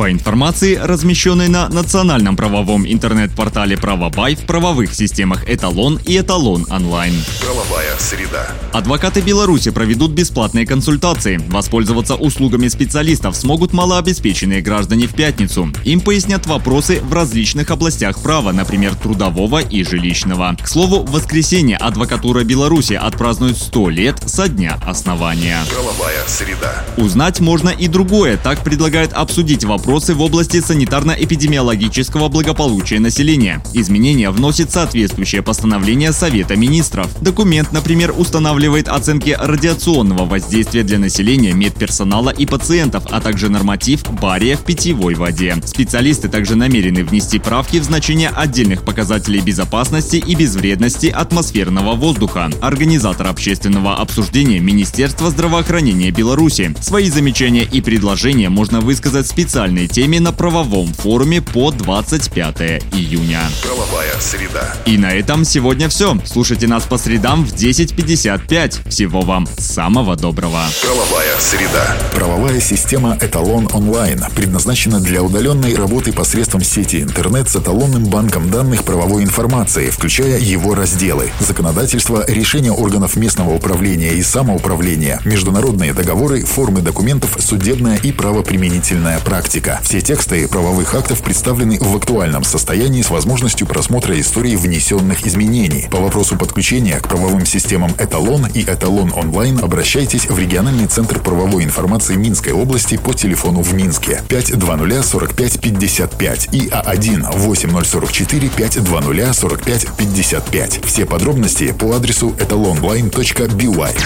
По информации, размещенной на национальном правовом интернет-портале «Правобай» в правовых системах «Эталон» и «Эталон онлайн». Правовая среда. Адвокаты Беларуси проведут бесплатные консультации. Воспользоваться услугами специалистов смогут малообеспеченные граждане в пятницу. Им пояснят вопросы в различных областях права, например, трудового и жилищного. К слову, в воскресенье адвокатура Беларуси отпразднует 100 лет со дня основания. Правовая среда. Узнать можно и другое. Так предлагает обсудить вопросы в области санитарно-эпидемиологического благополучия населения. Изменения вносит соответствующее постановление Совета министров. Документ, например, устанавливает оценки радиационного воздействия для населения, медперсонала и пациентов, а также норматив бария в питьевой воде. Специалисты также намерены внести правки в значение отдельных показателей безопасности и безвредности атмосферного воздуха. Организатор общественного обсуждения Министерство здравоохранения Беларуси. Свои замечания и предложения можно высказать в специальной теме на правовом форуме по 25 июня. Правовая среда. И на этом сегодня все. Слушайте нас по средам в 10.55. Всего вам самого доброго. Правовая среда. Правовая система «Эталон онлайн» предназначена для удаленной работы посредством сети интернет с эталонным банком данных правовой информации, включая его разделы. Законодательство, решения органов местного управления и самоуправления, международные договоры, формы документов, судебная и правоприменительная практика. Все тексты правовых актов представлены в актуальном состоянии с возможностью просмотра истории внесенных изменений. По вопросу подключения к правовым системам «Эталон» и «Эталон онлайн» обращайтесь в региональный центр правовой информации Минской области по телефону в Минске 520 45 55 и А1 8044 520 45 55. Все подробности по адресу etalonline.by.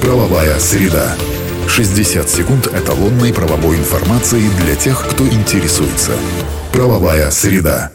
Правовая среда. 60 секунд эталонной правовой информации для тех, кто интересуется. Правовая среда.